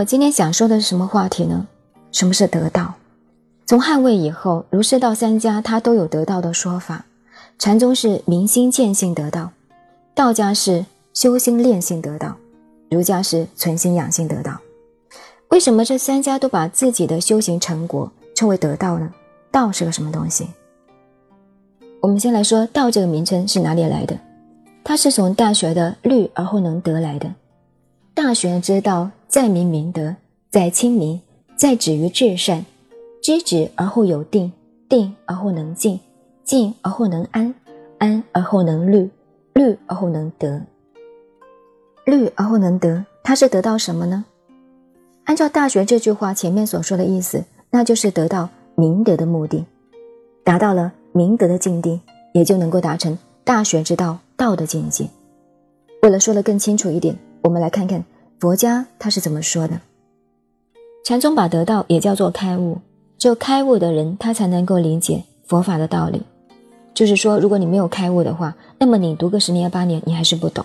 我今天想说的是什么话题呢？什么是得道？从汉魏以后，儒释道三家他都有得道的说法。禅宗是明心见性得道，道家是修心炼性得道，儒家是存心养性得道。为什么这三家都把自己的修行成果称为得道呢？道是个什么东西？我们先来说道这个名称是哪里来的？它是从《大学》的“虑而后能得”来的。《大学》之道，在明明德，在亲民，在止于至善。知止而后有定，定而后能静，静而后能安，安而后能虑，虑而后能得。虑而后能得，它是得到什么呢？按照《大学》这句话前面所说的意思，那就是得到明德的目的，达到了明德的境地，也就能够达成大学之道。道的境界。为了说得更清楚一点，我们来看看佛家他是怎么说的。禅宗把得道也叫做开悟，只有开悟的人，他才能够理解佛法的道理。就是说，如果你没有开悟的话，那么你读个十年八年，你还是不懂。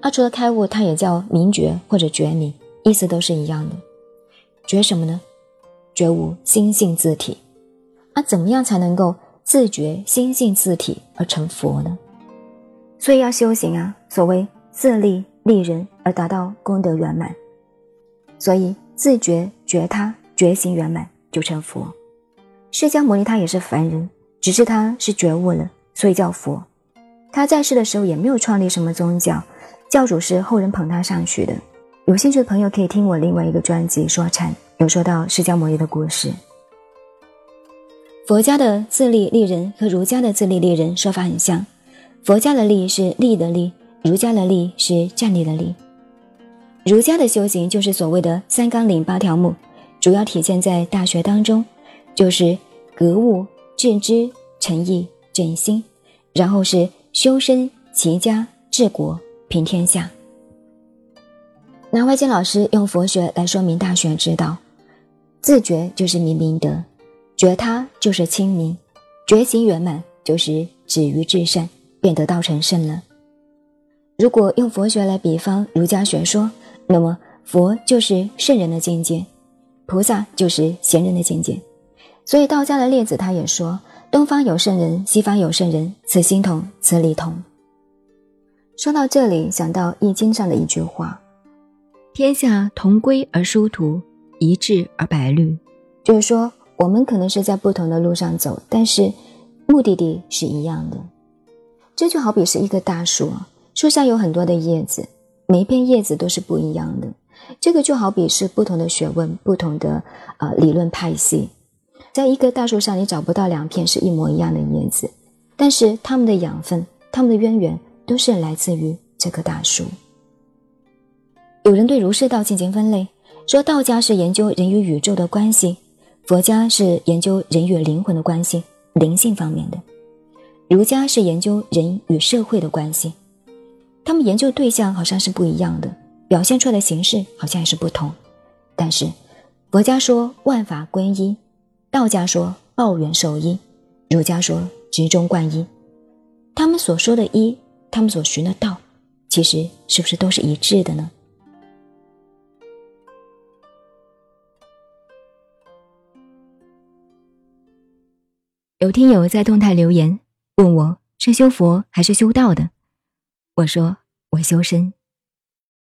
啊除了开悟，它也叫明觉或者觉明，意思都是一样的。觉什么呢？觉悟心性自体。而怎么样才能够自觉心性自体而成佛呢？所以要修行啊，所谓自立利人而达到功德圆满，所以自觉觉他觉行圆满就成佛。释迦牟尼他也是凡人，只是他是觉悟了，所以叫佛。他在世的时候也没有创立什么宗教，教主是后人捧他上去的。有兴趣的朋友可以听我另外一个专辑说禅，有说到释迦牟尼的故事。佛家的自利利人和儒家的自利利人说法很像。佛家的立是立的立，儒家的立是站立的立。儒家的修行就是所谓的三纲领八条目，主要体现在《大学》当中，就是格物、致知、诚意、正心，然后是修身、齐家、治国、平天下。南怀瑾老师用佛学来说明《大学》之道，自觉就是明明德，觉他就是清明，觉行圆满就是止于至善。便得道成圣了。如果用佛学来比方儒家学说，那么佛就是圣人的境界，菩萨就是贤人的境界。所以道家的列子他也说：“东方有圣人，西方有圣人，此心同，此理同。”说到这里，想到《易经》上的一句话：“天下同归而殊途，一致而百虑。”就是说，我们可能是在不同的路上走，但是目的地是一样的。这就好比是一棵大树，树上有很多的叶子，每一片叶子都是不一样的。这个就好比是不同的学问、不同的呃理论派系，在一棵大树上，你找不到两片是一模一样的叶子，但是它们的养分、它们的渊源都是来自于这棵大树。有人对儒释道进行分类，说道家是研究人与宇宙的关系，佛家是研究人与灵魂的关系，灵性方面的。儒家是研究人与社会的关系，他们研究对象好像是不一样的，表现出来的形式好像也是不同。但是，佛家说万法归一，道家说报缘受一，儒家说执中贯一。他们所说的“一”，他们所寻的道，其实是不是都是一致的呢？有听友在动态留言。问我是修佛还是修道的？我说我修身。